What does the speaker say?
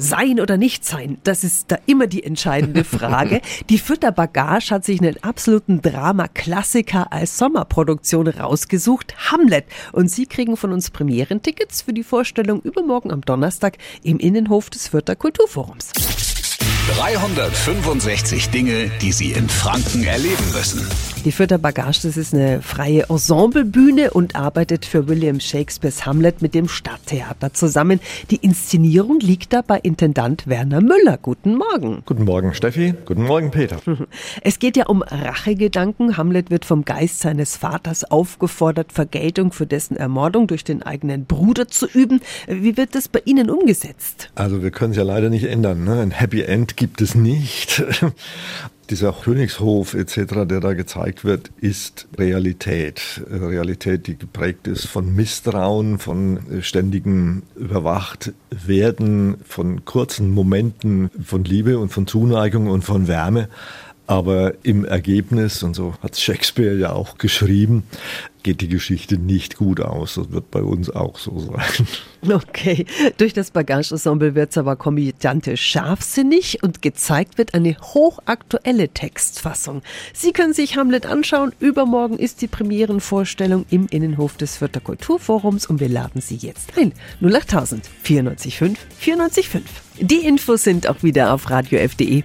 Sein oder nicht sein, das ist da immer die entscheidende Frage. die Fürther Bagage hat sich einen absoluten Drama-Klassiker als Sommerproduktion rausgesucht, Hamlet. Und Sie kriegen von uns Premierentickets für die Vorstellung übermorgen am Donnerstag im Innenhof des Fürther Kulturforums. 365 Dinge, die Sie in Franken erleben müssen. Die Fürther Bagage, das ist eine freie Ensemblebühne und arbeitet für William Shakespeares Hamlet mit dem Stadttheater zusammen. Die Inszenierung liegt da bei Intendant Werner Müller. Guten Morgen. Guten Morgen, Steffi. Guten Morgen, Peter. Es geht ja um Rachegedanken. Hamlet wird vom Geist seines Vaters aufgefordert, Vergeltung für dessen Ermordung durch den eigenen Bruder zu üben. Wie wird das bei Ihnen umgesetzt? Also wir können es ja leider nicht ändern. Ne? Ein Happy End gibt es nicht. Dieser Königshof etc., der da gezeigt wird, ist Realität. Realität, die geprägt ist von Misstrauen, von ständigem Überwachtwerden, von kurzen Momenten von Liebe und von Zuneigung und von Wärme. Aber im Ergebnis, und so hat Shakespeare ja auch geschrieben, geht die Geschichte nicht gut aus. Das wird bei uns auch so sein. Okay, durch das Bagage-Ensemble wird es aber komödiantisch scharfsinnig und gezeigt wird eine hochaktuelle Textfassung. Sie können sich Hamlet anschauen. Übermorgen ist die Premierenvorstellung im Innenhof des Fürther Kulturforums und wir laden Sie jetzt ein. 08000 94.5 94.5. Die Infos sind auch wieder auf radiof.de.